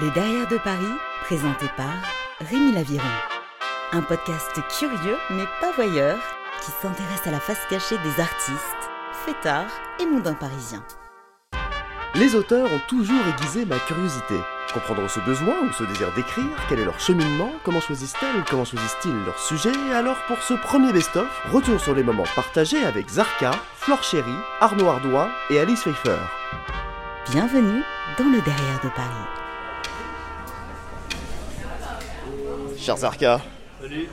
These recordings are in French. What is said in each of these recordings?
Les Derrière de Paris, présenté par Rémi Laviron. Un podcast curieux mais pas voyeur qui s'intéresse à la face cachée des artistes, fêtards et mondains parisiens. Les auteurs ont toujours aiguisé ma curiosité. Comprendre ce besoin ou ce désir d'écrire, quel est leur cheminement, comment choisissent-elles, comment choisissent-ils leur sujet? Alors pour ce premier best-of, retour sur les moments partagés avec Zarka, Flore Chéry, Arnaud Ardouin et Alice Pfeiffer. Bienvenue dans le Derrière de Paris. Cher Zarka,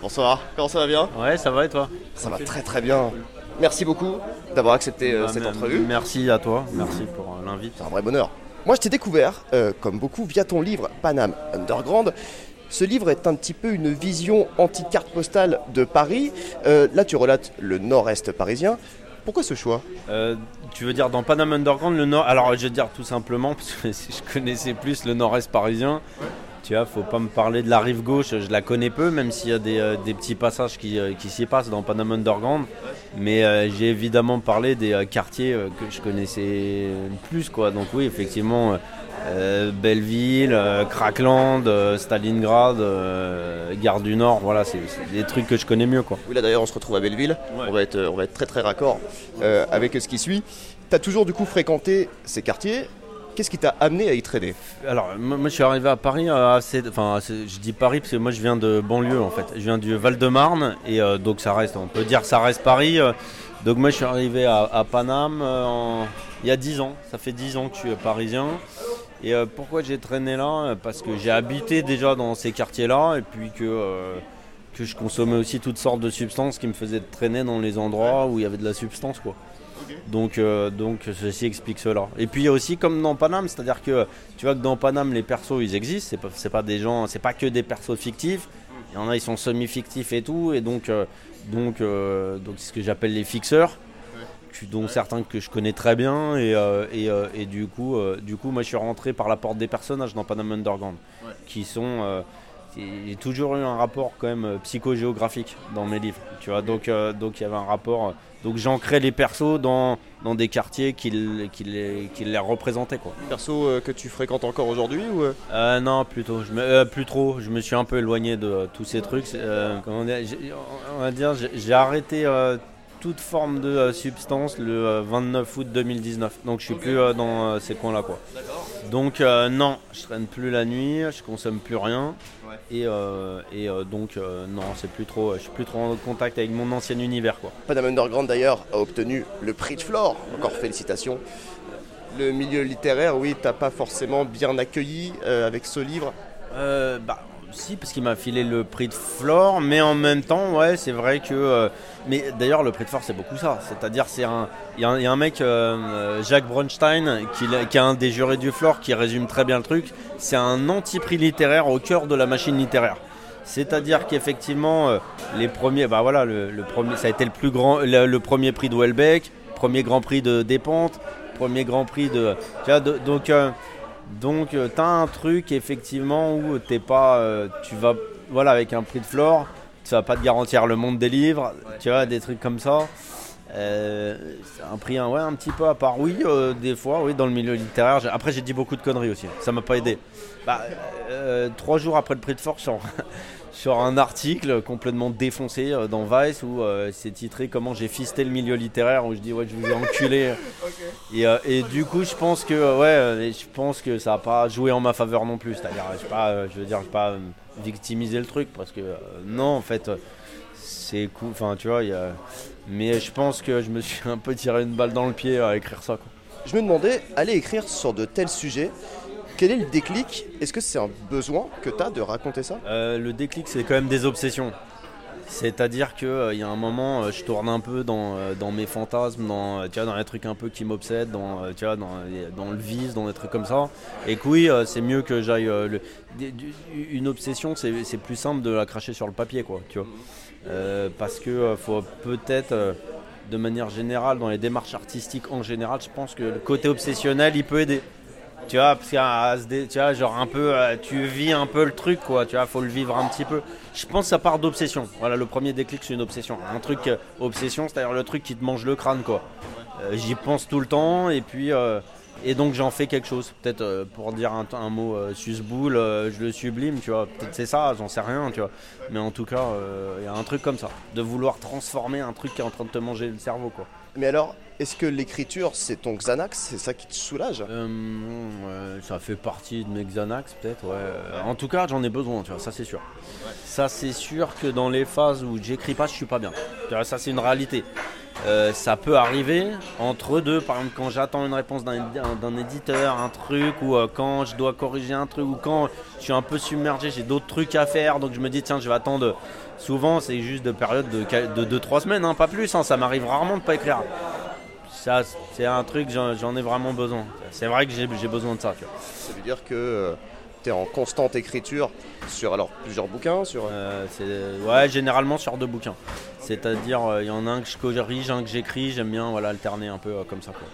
bonsoir, comment ça va bien? Ouais, ça va et toi? Ça va très très bien. Merci beaucoup d'avoir accepté euh, Bah, cette entrevue. Merci à toi, merci pour euh, l'invite. C'est un vrai bonheur. Moi, je t'ai découvert, euh, comme beaucoup, via ton livre Paname Underground. Ce livre est un petit peu une vision anti-carte postale de Paris. Là, tu relates le nord-est parisien. Pourquoi ce choix? Tu veux dire dans Panama Underground, le nord. Alors, je vais dire tout simplement, parce que si je connaissais plus le nord-est parisien, tu vois, faut pas me parler de la rive gauche, je la connais peu, même s'il y a des, euh, des petits passages qui, euh, qui s'y passent dans Panama Underground. Mais euh, j'ai évidemment parlé des quartiers que je connaissais plus, quoi. Donc, oui, effectivement. Belleville, Crackland, Stalingrad, Gare du Nord, voilà, c'est des trucs que je connais mieux quoi. Oui, là d'ailleurs, on se retrouve à Belleville. Ouais. On, va être, on va être très très raccord avec ce qui suit. Tu as toujours du coup fréquenté ces quartiers. Qu'est-ce qui t'a amené à y traîner Alors, moi, je suis arrivé à Paris euh. Enfin, je dis Paris parce que moi je viens de banlieue en fait. Je viens du Val-de-Marne et euh, donc ça reste, on peut dire ça reste Paris. euh. donc, moi je suis arrivé à, à Paname il y a 10 ans. Ça fait 10 ans que je suis parisien. Et pourquoi j'ai traîné là Parce que j'ai habité déjà dans ces quartiers-là et puis que. que je consommais aussi toutes sortes de substances qui me faisaient traîner dans les endroits où il y avait de la substance quoi. Donc, euh, donc ceci explique cela. Et puis aussi comme dans Paname, c'est-à-dire que tu vois que dans Paname les persos ils existent, c'est pas, c'est pas des gens, c'est pas que des persos fictifs. Il y en a ils sont semi-fictifs et tout, et donc euh, donc euh, donc c'est ce que j'appelle les fixeurs, dont certains que je connais très bien. Et, et, et du coup du coup moi je suis rentré par la porte des personnages dans Paname Underground, qui sont j'ai toujours eu un rapport quand même euh, psychogéographique dans mes livres, tu vois. Donc euh, donc il y avait un rapport. euh, donc j'ancrais les persos dans, dans des quartiers qui, qui, les, qui les représentaient quoi. Perso euh, que tu fréquentes encore aujourd'hui ou euh, non, plutôt. Je me, plus trop. Je me suis un peu éloigné de tous ces trucs. Comment on va dire, j'ai, arrêté toute forme de euh, substance le euh, 29 août 2019. Donc je suis plus euh, dans euh, ces coins-là quoi. Donc euh, non, je traîne plus la nuit, je consomme plus rien. Et, euh, et euh, donc euh, non, c'est plus trop. Je suis plus trop en contact avec mon ancien univers quoi. Paname Underground d'ailleurs a obtenu le prix de Flore. Encore félicitations. Le milieu littéraire, oui, t'as pas forcément bien accueilli euh, avec ce livre? Euh, bah, si, parce qu'il m'a filé le prix de Flore, mais en même temps, ouais, c'est vrai que. euh, mais d'ailleurs, le prix de Flore, c'est beaucoup ça. C'est-à-dire, c'est un. Il y, a un- mec, euh, euh, Jacques Bronstein, qui, est un des jurés du Flore, qui résume très bien le truc. C'est un anti-prix littéraire au cœur de la machine littéraire. C'est-à-dire qu'effectivement, les premiers, bah voilà, le, premier, ça a été le plus grand, le, premier prix de Welbeck, premier Grand Prix de Despentes, premier Grand Prix de, tu vois, donc, donc euh, t'as un truc effectivement où t'es pas, euh, tu vas, voilà, avec un prix de Flore, ça va pas te garantir le monde des livres, tu vois, des trucs comme ça. Euh, un prix un, ouais, un petit peu à part. Oui, euh, des fois, oui, dans le milieu littéraire. Après, j'ai dit beaucoup de conneries aussi. Ça m'a pas aidé. Bah, euh, trois jours après le prix de Flore, sur, un article complètement défoncé euh, dans Vice où euh, c'est titré Comment j'ai fisté le milieu littéraire. Où je dis, ouais, je vous ai enculé. Et, euh, et du coup, je pense que, ouais, je pense que ça n'a pas joué en ma faveur non plus. C'est-à-dire, je pas, euh, je veux dire, pas euh, victimiser le truc parce que, euh, non, en fait. c'est cool, enfin tu vois, il y a... mais je pense que je me suis un peu tiré une balle dans le pied à écrire ça. Quoi. Je me demandais, aller écrire sur de tels sujets, quel est le déclic? Est-ce que c'est un besoin que tu as de raconter ça? Euh, le déclic, c'est quand même des obsessions. C'est-à-dire qu'il y a un moment, euh, je tourne un peu dans, euh, mes fantasmes, dans, euh, tu vois, dans les trucs un peu qui m'obsèdent, dans, euh, tu vois, dans, le vice, dans des trucs comme ça. Et que oui, euh, c'est mieux que j'aille. euh, une obsession, c'est plus simple de la cracher sur le papier, quoi, tu vois. Euh, parce que euh, faut peut-être, euh, de manière générale, dans les démarches artistiques en général, je pense que le côté obsessionnel, il peut aider. Tu vois, parce à tu vois, genre un peu, euh, tu vis un peu le truc, quoi. Tu vois, faut le vivre un petit peu. Je pense que ça part d'obsession. Voilà, le premier déclic, c'est une obsession. Un truc euh, obsession, c'est-à-dire le truc qui te mange le crâne, quoi. Euh, J'y pense tout le temps, et puis, Et donc j'en fais quelque chose. Peut-être pour dire un, mot euh, susboule, je le sublime, tu vois. Peut-être c'est ça, j'en sais rien, tu vois. Mais en tout cas, il y a un truc comme ça. De vouloir transformer un truc qui est en train de te manger le cerveau, quoi. Mais alors, est-ce que l'écriture, c'est ton Xanax? C'est ça qui te soulage? Euh, ça fait partie de mes Xanax, peut-être, ouais. En tout cas, j'en ai besoin, tu vois, ça c'est sûr. Ça c'est sûr que dans les phases où j'écris pas, je suis pas bien. Ça c'est une réalité. Euh, ça peut arriver entre deux, par exemple quand j'attends une réponse d'un éditeur, un truc, ou euh, quand je dois corriger un truc, ou quand je suis un peu submergé, j'ai d'autres trucs à faire, donc je me dis tiens je vais attendre. Souvent c'est juste de période de 2-3 semaines, hein, pas plus, hein, ça m'arrive rarement de pas écrire. Ça c'est un truc, j'en j'en ai vraiment besoin. C'est vrai que j'ai j'ai besoin de ça. Tu vois. Ça veut dire que tu es en constante écriture sur alors plusieurs bouquins, sur Euh, c'est- ouais, généralement sur deux bouquins. C'est-à-dire, euh, il y en a un que je corrige, un que j'écris. J'aime bien voilà, alterner un peu euh, comme ça. Quoi.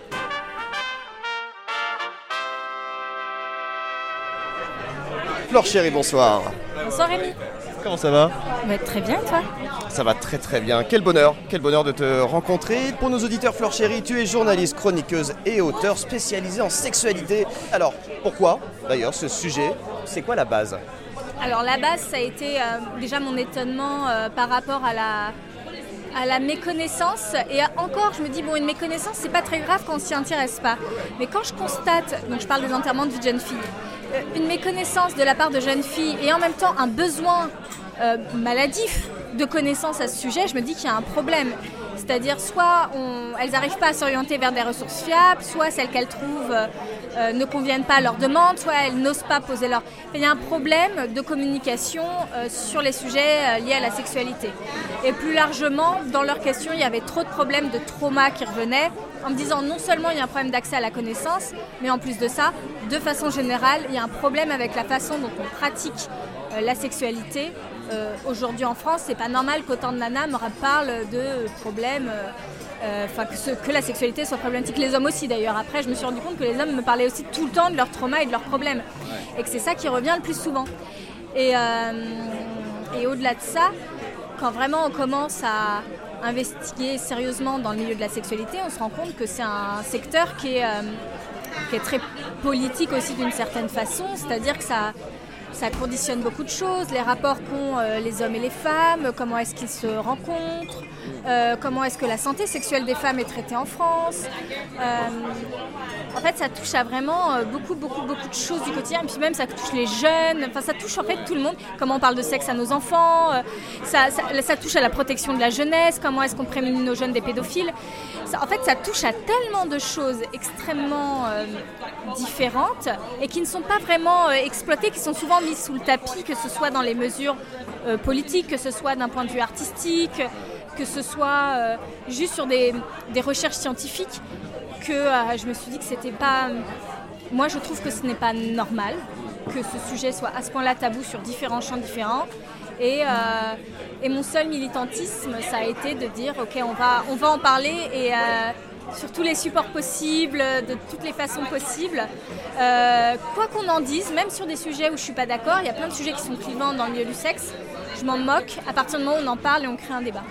Flore Chéri, bonsoir. Bonsoir Rémi. Comment ça va Bah, très bien toi Ça va très très bien. Quel bonheur, quel bonheur de te rencontrer. Pour nos auditeurs, Flore Chéri, tu es journaliste, chroniqueuse et auteur spécialisée en sexualité. Alors, pourquoi d'ailleurs ce sujet C'est quoi la base? Alors la base ça a été euh, déjà mon étonnement euh, par rapport à la, à la méconnaissance et à- encore je me dis bon une méconnaissance c'est pas très grave quand on s'y intéresse pas. Mais quand je constate, donc je parle des enterrements de vie de jeune fille, euh, une méconnaissance de la part de jeunes filles et en même temps un besoin euh, maladif de connaissances à ce sujet, je me dis qu'il y a un problème. C'est-à-dire soit elles n'arrivent pas à s'orienter vers des ressources fiables, soit celles qu'elles trouvent euh, euh, ne conviennent pas à leurs demandes, soit elles n'osent pas poser leur... Il y a un problème de communication sur les sujets liés à la sexualité. Et plus largement, dans leurs questions, il y avait trop de problèmes de trauma qui revenaient en me disant non seulement il y a un problème d'accès à la connaissance, mais en plus de ça, de façon générale, il y a un problème avec la façon dont on pratique la sexualité. Euh, Aujourd'hui en France, c'est pas normal qu'autant de nanas me parlent de problèmes, euh, euh, enfin que, la sexualité soit problématique. Les hommes aussi d'ailleurs. Après, je me suis rendu compte que les hommes me parlaient aussi tout le temps de leurs traumas et de leurs problèmes, et que c'est ça qui revient le plus souvent. Et, et au-delà de ça, quand vraiment on commence à investiguer sérieusement dans le milieu de la sexualité, on se rend compte que c'est un secteur qui est, euh, qui est très politique aussi d'une certaine façon, c'est-à-dire que ça, ça conditionne beaucoup de choses, les rapports qu'ont euh, les hommes et les femmes, comment est-ce qu'ils se rencontrent, euh, comment est-ce que la santé sexuelle des femmes est traitée en France. En fait, ça touche à vraiment euh, beaucoup, beaucoup, beaucoup de choses du quotidien. Et puis même, ça touche les jeunes. Enfin, ça touche en fait tout le monde. Comment on parle de sexe à nos enfants. euh, ça, touche à la protection de la jeunesse. Comment est-ce qu'on prémunit nos jeunes des pédophiles. En fait, ça touche à tellement de choses extrêmement euh, différentes et qui ne sont pas vraiment exploitées, qui sont souvent mises sous le tapis, que ce soit dans les mesures politiques, que ce soit d'un point de vue artistique, que ce soit juste sur des recherches scientifiques que euh, je me suis dit que c'était pas. Moi, je trouve que ce n'est pas normal que ce sujet soit à ce point-là tabou sur différents champs différents. Et, euh, et mon seul militantisme, ça a été de dire ok, on va, on va en parler et euh, sur tous les supports possibles, de toutes les façons possibles. Euh, quoi qu'on en dise, même sur des sujets où je suis pas d'accord, il y a plein de sujets qui sont clivants dans le milieu du sexe. Je m'en moque à partir du moment où on en parle et on crée un débat.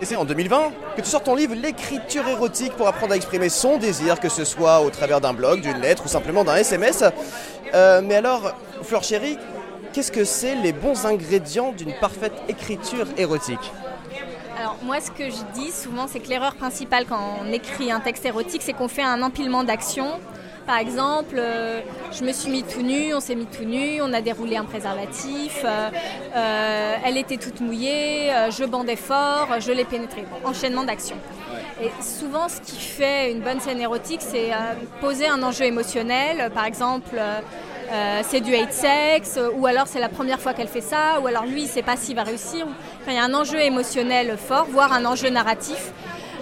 Et c'est en 2020 que tu sors ton livre L'écriture érotique pour apprendre à exprimer son désir, que ce soit au travers d'un blog, d'une lettre ou simplement d'un SMS. Euh, mais alors, Fleur Chérie, qu'est-ce que c'est les bons ingrédients d'une parfaite écriture érotique? Alors moi ce que je dis souvent c'est que l'erreur principale quand on écrit un texte érotique c'est qu'on fait un empilement d'actions. Par exemple, euh, je me suis mis tout nu, on s'est mis tout nu, on a déroulé un préservatif, euh, euh, elle était toute mouillée, je bandais fort, je l'ai pénétré. Bon, enchaînement d'actions. Et souvent, ce qui fait une bonne scène érotique, c'est poser un enjeu émotionnel. Par exemple, euh, c'est du hate sex, ou alors c'est la première fois qu'elle fait ça, ou alors lui, il ne sait pas s'il va réussir. Enfin, il y a un enjeu émotionnel fort, voire un enjeu narratif.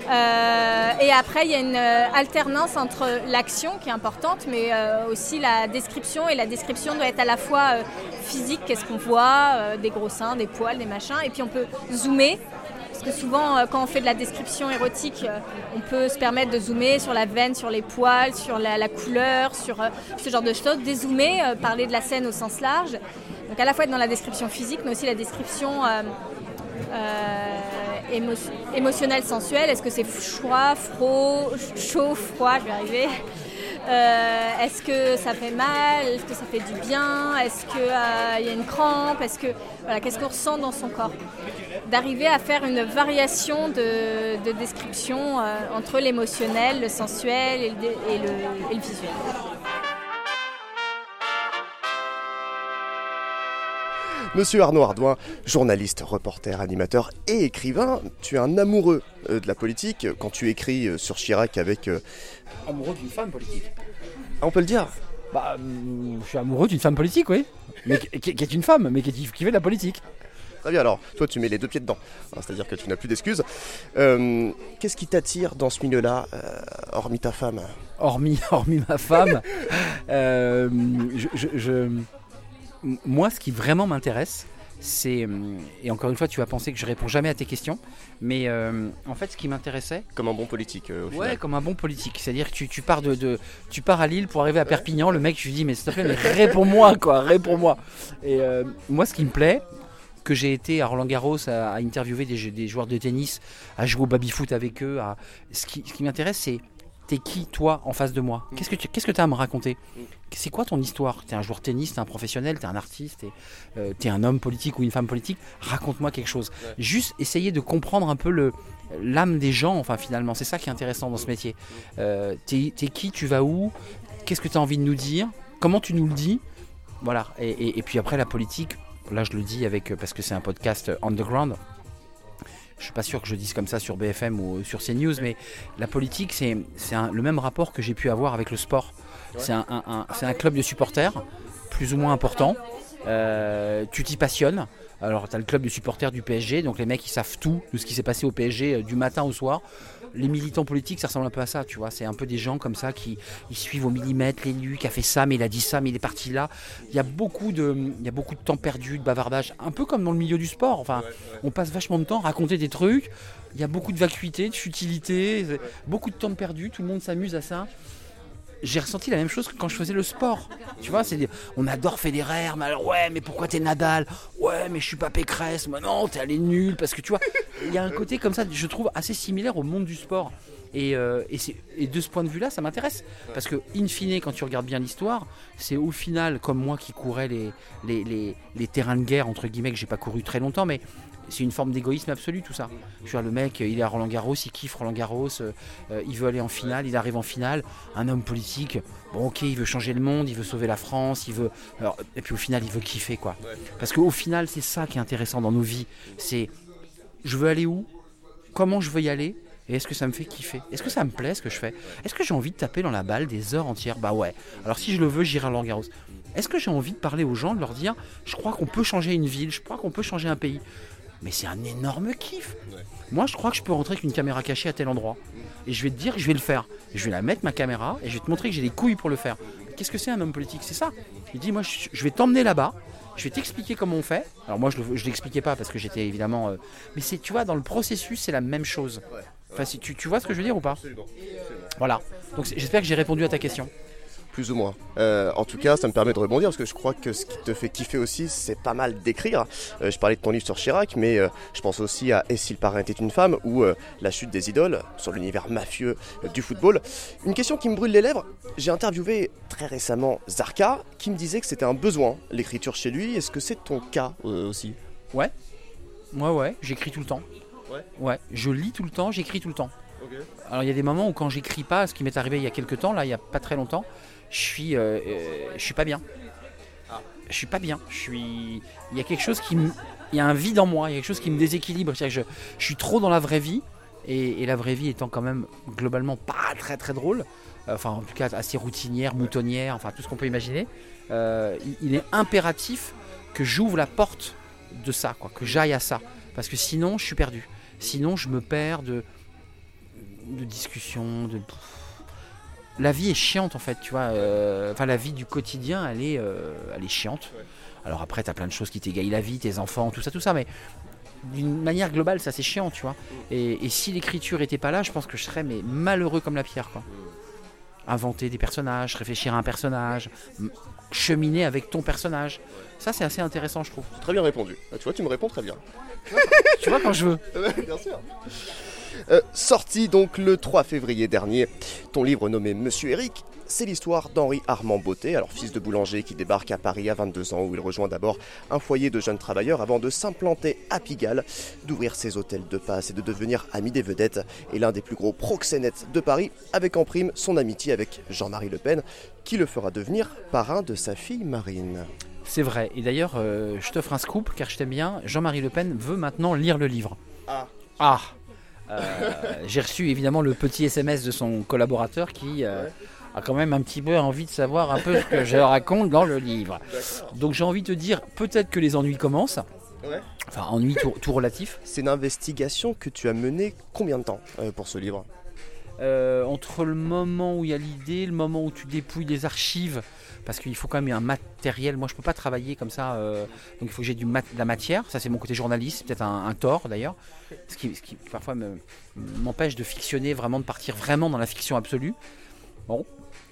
Euh, et après, il y a une euh, alternance entre l'action qui est importante, mais euh, aussi la description. Et la description doit être à la fois physique, qu'est-ce qu'on voit, des gros seins, des poils, des machins. Et puis on peut zoomer. Parce que souvent, quand on fait de la description érotique, on peut se permettre de zoomer sur la veine, sur les poils, sur la, couleur, sur ce genre de choses. Dézoomer, parler de la scène au sens large. Donc à la fois être dans la description physique, mais aussi la description euh, émo- émotionnelle, sensuelle. Est-ce que c'est froid, froid, chaud, froid, je vais arriver. Euh, est-ce que ça fait mal? Est-ce que ça fait du bien? Est-ce qu'il euh, y a une crampe? Est-ce que voilà, qu'est-ce qu'on ressent dans son corps? D'arriver à faire une variation de, description euh, entre l'émotionnel, le sensuel et le, visuel. Monsieur Arnaud Ardouin, journaliste, reporter, animateur et écrivain, tu es un amoureux de la politique quand tu écris sur Chirac avec amoureux d'une femme politique. Ah, on peut le dire Bah, mm, je suis amoureux d'une femme politique, oui. Mais qui, est une femme, mais qui, qui fait de la politique. Très bien, alors, toi, tu mets les deux pieds dedans. Hein, c'est-à-dire que tu n'as plus d'excuses. Euh, qu'est-ce qui t'attire dans ce milieu-là, euh, hormis ta femme? Hormis, hormis ma femme, euh, je, moi, ce qui vraiment m'intéresse, c'est euh, et encore une fois tu vas penser que je réponds jamais à tes questions mais euh, en fait ce qui m'intéressait comme un bon politique euh, au ouais comme un bon politique. C'est à dire que tu, pars de, tu pars à Lille pour arriver à Perpignan le mec je lui dis mais s'il te plaît mais réponds-moi quoi réponds-moi. Et moi ce qui me plaît que j'ai été à Roland Garros à, interviewer des, des, joueurs de tennis à jouer au baby foot avec eux à, ce qui, ce qui m'intéresse c'est t'es qui toi en face de moi Qu'est-ce que tu qu'est-ce que as à me raconter C'est quoi ton histoire? T'es un joueur de tennis, t'es un professionnel, t'es un artiste, t'es es un homme politique ou une femme politique. Raconte-moi quelque chose. Juste essayer de comprendre un peu le l'âme des gens, enfin finalement, c'est ça qui est intéressant dans ce métier. Euh, t'es qui Tu vas où? Qu'est-ce que tu as envie de nous dire? Comment tu nous le dis? Voilà. Et, et, puis après la politique, là je le dis avec parce que c'est un podcast underground. Je suis pas sûr que je dise comme ça sur BFM ou sur CNews, mais la politique, c'est le même rapport que j'ai pu avoir avec le sport. C'est un, un, club de supporters, plus ou moins important. Euh, tu t'y passionnes. Alors, tu as le club de supporters du PSG, donc les mecs, ils savent tout de ce qui s'est passé au PSG euh, du matin au soir les militants politiques, ça ressemble un peu à ça, tu vois. C'est un peu des gens comme ça qui ils suivent au millimètre l'élu qui a fait ça, mais il a dit ça, mais il est parti là. Il y a beaucoup de, il y a beaucoup de temps perdu, de bavardage, un peu comme dans le milieu du sport. Enfin, on passe vachement de temps à raconter des trucs. Il y a beaucoup de vacuité, de futilité, beaucoup de temps perdu. Tout le monde s'amuse à ça j'ai ressenti la même chose que quand je faisais le sport. Tu vois, c'est on adore Federer, mais ouais, mais pourquoi t'es Nadal? Ouais, mais je suis pas Pécresse. Mais non, t'es allé nul parce que tu vois, il y a un côté comme ça, je trouve assez similaire au monde du sport. Et, euh, et, de ce point de vue-là, ça m'intéresse. Parce que, in fine, quand tu regardes bien l'histoire, c'est au final, comme moi qui courais les, terrains de guerre, entre guillemets, que j'ai pas couru très longtemps, mais c'est une forme d'égoïsme absolu tout ça. Je vois le mec, il est à Roland Garros, il kiffe Roland Garros, euh, il veut aller en finale, il arrive en finale. Un homme politique, bon ok, il veut changer le monde, il veut sauver la France, il veut. et puis au final, il veut kiffer quoi. Parce qu'au final, c'est ça qui est intéressant dans nos vies. C'est je veux aller où, comment je veux y aller, et est-ce que ça me fait kiffer? Est-ce que ça me plaît ce que je fais? Est-ce que j'ai envie de taper dans la balle des heures entières? Bah ouais. Alors si je le veux, j'irai à Roland Garros. Est-ce que j'ai envie de parler aux gens, de leur dire, je crois qu'on peut changer une ville, je crois qu'on peut changer un pays mais c'est un énorme kiff. Moi, je crois que je peux rentrer avec une caméra cachée à tel endroit. Et je vais te dire que je vais le faire. je vais la mettre, ma caméra, et je vais te montrer que j'ai les couilles pour le faire. Qu'est-ce que c'est un homme politique? C'est ça. Il dit, moi, je vais t'emmener là-bas. Je vais t'expliquer comment on fait. Alors moi, je ne l'expliquais pas parce que j'étais évidemment... Euh, mais c'est, tu vois, dans le processus, c'est la même chose. Enfin, si, tu, tu vois ce que je veux dire ou pas Voilà. Donc j'espère que j'ai répondu à ta question plus ou moins. Euh, en tout cas, ça me permet de rebondir parce que je crois que ce qui te fait kiffer aussi, c'est pas mal d'écrire. Euh, je parlais de ton livre sur Chirac, mais euh, je pense aussi à Et si le parrain était une femme ou La chute des idoles sur l'univers mafieux du football. Une question qui me brûle les lèvres. J'ai interviewé très récemment Zarka qui me disait que c'était un besoin, l'écriture chez lui. Est-ce que c'est ton cas aussi? Ouais. Ouais, ouais, j'écris tout le temps. Ouais. Ouais, je lis tout le temps, j'écris tout le temps. Alors il y a des moments où quand j'écris pas, ce qui m'est arrivé il y a quelques temps, là il y a pas très longtemps, je suis, euh, euh, je suis pas bien. Je suis pas bien. Je suis, il y a quelque chose qui, il y a un vide en moi, il y a quelque chose qui me déséquilibre. je, je suis trop dans la vraie vie et, la vraie vie étant quand même globalement pas très très drôle. Enfin, en tout cas assez routinière, moutonnière, enfin tout ce qu'on peut imaginer. Euh, il, est impératif que j'ouvre la porte de ça, quoi, que j'aille à ça, parce que sinon je suis perdu. Sinon je me perds de de discussions, de la vie est chiante en fait, tu vois. Euh, enfin, la vie du quotidien, elle est, euh, elle est chiante. Alors après, tu as plein de choses qui t'égayent la vie, tes enfants, tout ça, tout ça, mais d'une manière globale, ça c'est chiant, tu vois. Et, si l'écriture était pas là, je pense que je serais mais malheureux comme la pierre, quoi. Inventer des personnages, réfléchir à un personnage, cheminer avec ton personnage. Ça, c'est assez intéressant, je trouve. Très bien répondu. Ah, tu vois, tu me réponds très bien. tu vois quand je veux. bien sûr. Euh, sorti donc le 3 février dernier, ton livre nommé Monsieur Eric c'est l'histoire d'Henri Armand Beauté, alors fils de boulanger qui débarque à Paris à 22 ans, où il rejoint d'abord un foyer de jeunes travailleurs avant de s'implanter à Pigalle, d'ouvrir ses hôtels de passe et de devenir ami des vedettes, et l'un des plus gros proxénètes de Paris, avec en prime son amitié avec Jean-Marie Le Pen, qui le fera devenir parrain de sa fille Marine. C'est vrai. Et d'ailleurs, euh, je t'offre un scoop car je t'aime bien. Jean-Marie Le Pen veut maintenant lire le livre. Ah. Ah Euh, J'ai reçu évidemment le petit SMS de son collaborateur qui euh, a quand même un petit peu envie de savoir un peu ce que je raconte dans le livre. Donc j'ai envie de te dire, peut-être que les ennuis commencent. Ouais. Enfin, ennuis tout, tout relatif. C'est une investigation que tu as menée combien de temps pour ce livre? Euh, entre le moment où il y a l'idée, le moment où tu dépouilles les archives, parce qu'il faut quand même un matériel. Moi, je peux pas travailler comme ça, euh, donc il faut que j'ai du mat- de la matière. Ça, c'est mon côté journaliste, peut-être un, un tort d'ailleurs, ce qui, ce qui parfois me- m'empêche de fictionner, vraiment de partir vraiment dans la fiction absolue. Bon,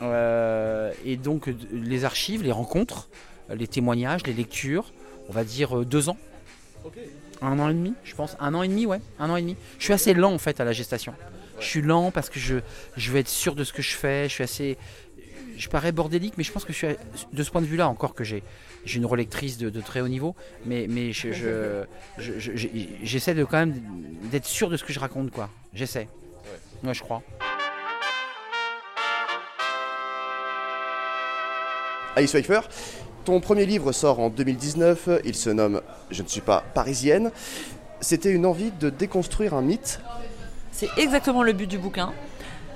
Euh, et donc les archives, les rencontres, les témoignages, les lectures, on va dire deux ans. Un an et demi, je pense. Un an et demi, ouais. Un an et demi. Je suis assez lent en fait à la gestation. Je suis lent parce que je, je veux être sûr de ce que je fais. Je suis assez. Je parais bordélique, mais je pense que je suis de ce point de vue-là encore que j'ai j'ai une relectrice de, de très haut niveau, mais mais je je- je- j'essaie de quand même d'être sûr de ce que je raconte quoi. J'essaie. Ouais, je crois. Alice Pfeiffer, ton premier livre sort en 2019, il se nomme Je ne suis pas parisienne. C'était une envie de déconstruire un mythe. C'est exactement le but du bouquin.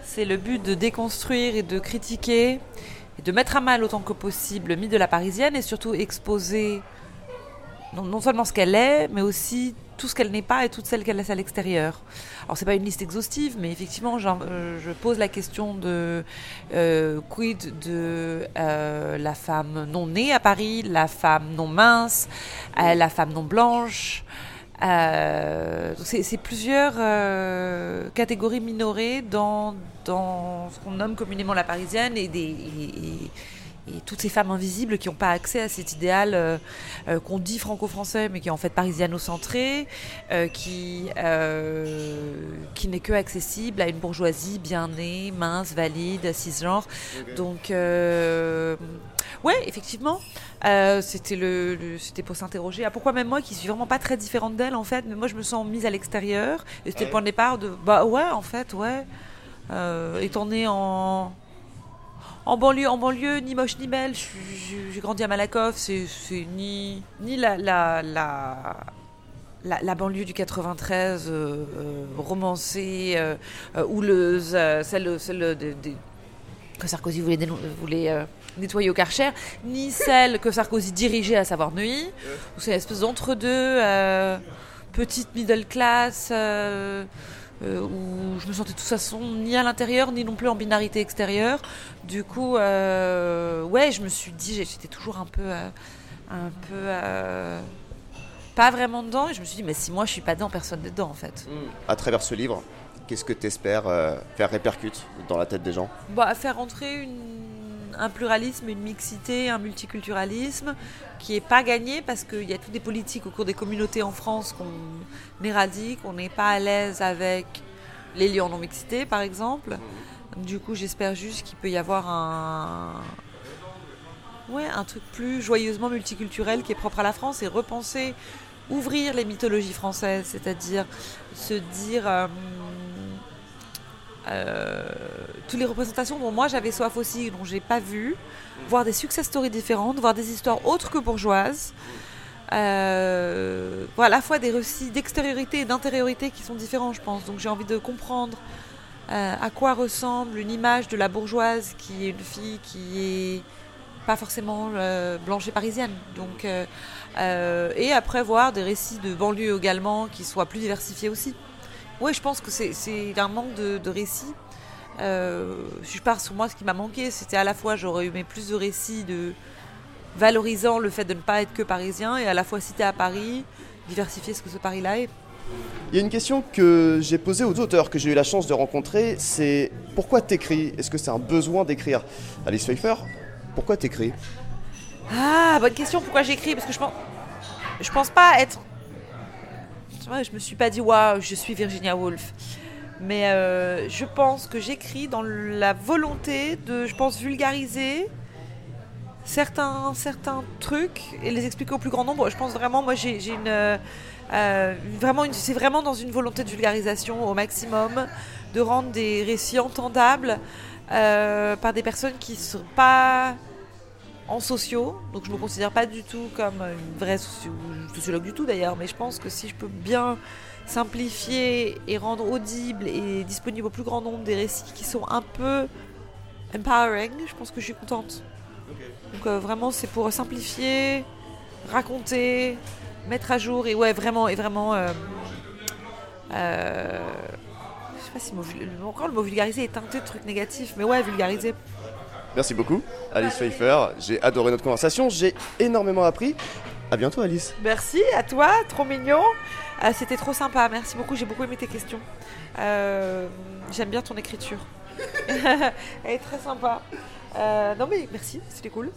C'est le but de déconstruire et de critiquer et de mettre à mal autant que possible le mythe de la parisienne et surtout exposer non, seulement ce qu'elle est, mais aussi tout ce qu'elle n'est pas et toutes celles qu'elle laisse à l'extérieur. Alors c'est pas une liste exhaustive, mais effectivement, euh, je pose la question de euh, quid de euh, la femme non née à Paris, la femme non mince, la femme non blanche. Euh, c'est plusieurs euh, catégories minorées dans, dans ce qu'on nomme communément la parisienne et, des, et- toutes ces femmes invisibles qui n'ont pas accès à cet idéal euh, euh, qu'on dit franco-français mais qui est en fait parisiano-centré, euh, qui, qui n'est que accessible à une bourgeoisie bien née, mince, valide, cisgenre. Donc, euh, ouais, effectivement, c'était le, le- c'était pour s'interroger. Ah, pourquoi même moi, qui suis vraiment pas très différente d'elle, en fait, mais moi je me sens mise à l'extérieur. Et c'était le point de départ de, bah ouais, en fait, ouais. Étant née en en banlieue, en banlieue, ni moche ni belle. J'ai grandi à Malakoff, c'est ni ni la la, la la, banlieue du 93 euh, euh, romancée, euh, houleuse, celle, celle que Sarkozy voulait, nettoyer au Karcher, ni celle que Sarkozy dirigeait, à savoir Neuilly. C'est une espèce d'entre-deux, petite middle class, euh, où je me sentais de toute façon ni à l'intérieur, ni non plus en binarité extérieure. Du coup, euh, ouais, je me suis dit, j'étais toujours un peu... euh, un peu... pas vraiment dedans, et je me suis dit, mais si moi je suis pas dedans, personne n'est dedans en fait. À travers ce livre, qu'est-ce que tu espères faire répercute dans la tête des gens? À faire entrer une- un pluralisme, une mixité, un multiculturalisme qui n'est pas gagné parce qu'il y a toutes des politiques au cours des communautés en France qu'on éradique, on n'est pas à l'aise avec les lieux en non-mixité par exemple. Du coup, j'espère juste qu'il peut y avoir un. Ouais, un truc plus joyeusement multiculturel qui est propre à la France et repenser, ouvrir les mythologies françaises, c'est-à-dire se dire. euh, euh, toutes les représentations dont moi j'avais soif aussi, dont j'ai pas vu, voir des success stories différentes, voir des histoires autres que bourgeoises, euh, à la fois des récits d'extériorité et d'intériorité qui sont différents, je pense. Donc j'ai envie de comprendre euh, à quoi ressemble une image de la bourgeoise qui est une fille qui est pas forcément euh, blanche et parisienne. Donc, et après voir des récits de banlieue également qui soient plus diversifiés aussi. Oui, je pense que c'est- un manque de, de récits. Euh, si je pars sur moi, ce qui m'a manqué, c'était à la fois j'aurais aimé plus de récits de valorisant le fait de ne pas être que parisien et à la fois si t'es à Paris, diversifier ce que ce Paris-là est. Il y a une question que j'ai posée aux auteurs que j'ai eu la chance de rencontrer, c'est pourquoi t'écris? Est-ce que c'est un besoin d'écrire? Alice Pfeiffer, pourquoi t'écris? Ah, bonne question, pourquoi j'écris? Parce que je pense, je pense pas être. Tu vois, je me suis pas dit, waouh, je suis Virginia Woolf. Mais euh, je pense que j'écris dans la volonté de, je pense, vulgariser certains, certains trucs et les expliquer au plus grand nombre. Je pense vraiment, moi, j'ai une. euh, euh, vraiment une- c'est vraiment dans une volonté de vulgarisation au maximum, de rendre des récits entendables euh, par des personnes qui ne sont pas en sociaux. Donc je me considère pas du tout comme une vraie socio- sociologue du tout d'ailleurs, mais je pense que si je peux bien simplifier et rendre audible et disponible au plus grand nombre des récits qui sont un peu empowering, je pense que je suis contente. Donc euh, vraiment c'est pour simplifier, raconter, mettre à jour et ouais vraiment et vraiment euh, euh, je sais pas si mot, encore le mot vulgariser est teinté de trucs négatifs, mais ouais vulgariser. Merci beaucoup, Alice Pfeiffer. J'ai adoré notre conversation, j'ai énormément appris. À bientôt, Alice. Merci à toi, trop mignon. Euh, C'était trop sympa, merci beaucoup, j'ai beaucoup aimé tes questions. Euh, J'aime bien ton écriture. Elle est très sympa. Euh, non mais merci, c'était cool.